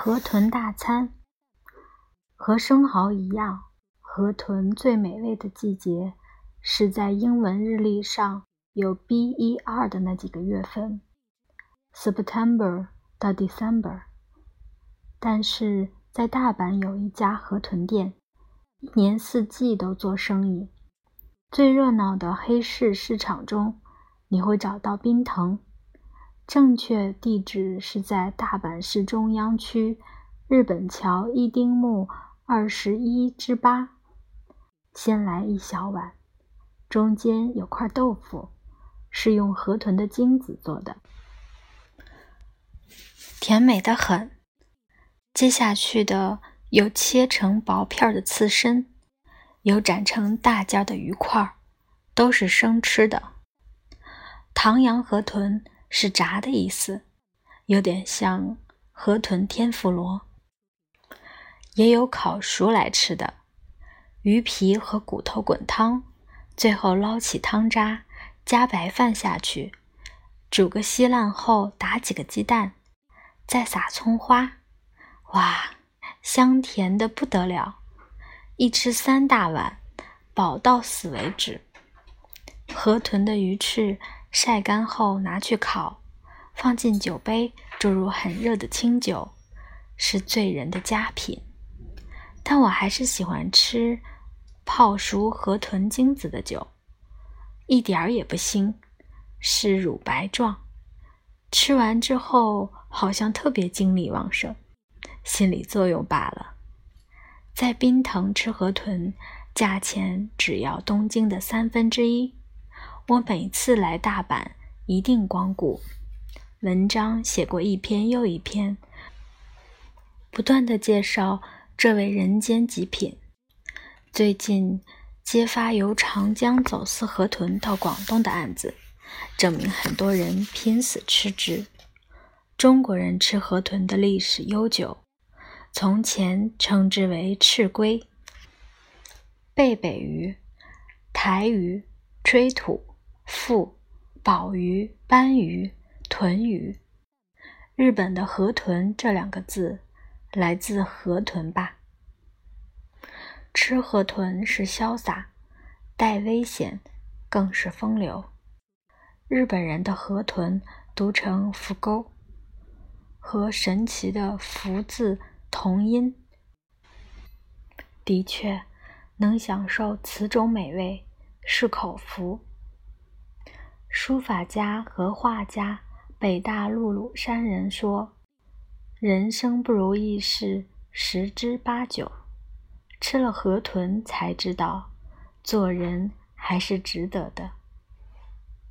河豚大餐，和生蚝一样，河豚最美味的季节是在英文日历上有 B 一二的那几个月份，September 到 December。但是在大阪有一家河豚店，一年四季都做生意。最热闹的黑市市场中，你会找到冰藤。正确地址是在大阪市中央区日本桥一丁目二十一之八。先来一小碗，中间有块豆腐，是用河豚的精子做的，甜美的很。接下去的有切成薄片的刺身，有斩成大件的鱼块，都是生吃的。唐扬河豚。是炸的意思，有点像河豚天妇罗。也有烤熟来吃的，鱼皮和骨头滚汤，最后捞起汤渣，加白饭下去，煮个稀烂后打几个鸡蛋，再撒葱花，哇，香甜的不得了！一吃三大碗，饱到死为止。河豚的鱼翅。晒干后拿去烤，放进酒杯，注入很热的清酒，是醉人的佳品。但我还是喜欢吃泡熟河豚精子的酒，一点儿也不腥，是乳白状。吃完之后好像特别精力旺盛，心理作用罢了。在冰藤吃河豚，价钱只要东京的三分之一。我每次来大阪，一定光顾。文章写过一篇又一篇，不断的介绍这位人间极品。最近揭发由长江走私河豚到广东的案子，证明很多人拼死吃之。中国人吃河豚的历史悠久，从前称之为赤龟、贝贝鱼、台鱼、吹土。富宝鱼、斑鱼、豚鱼，日本的河豚这两个字来自河豚吧？吃河豚是潇洒，带危险，更是风流。日本人的河豚读成福沟，和神奇的福字同音，的确能享受此种美味，是口福。书法家和画家北大陆鲁山人说：“人生不如意事十之八九，吃了河豚才知道，做人还是值得的。”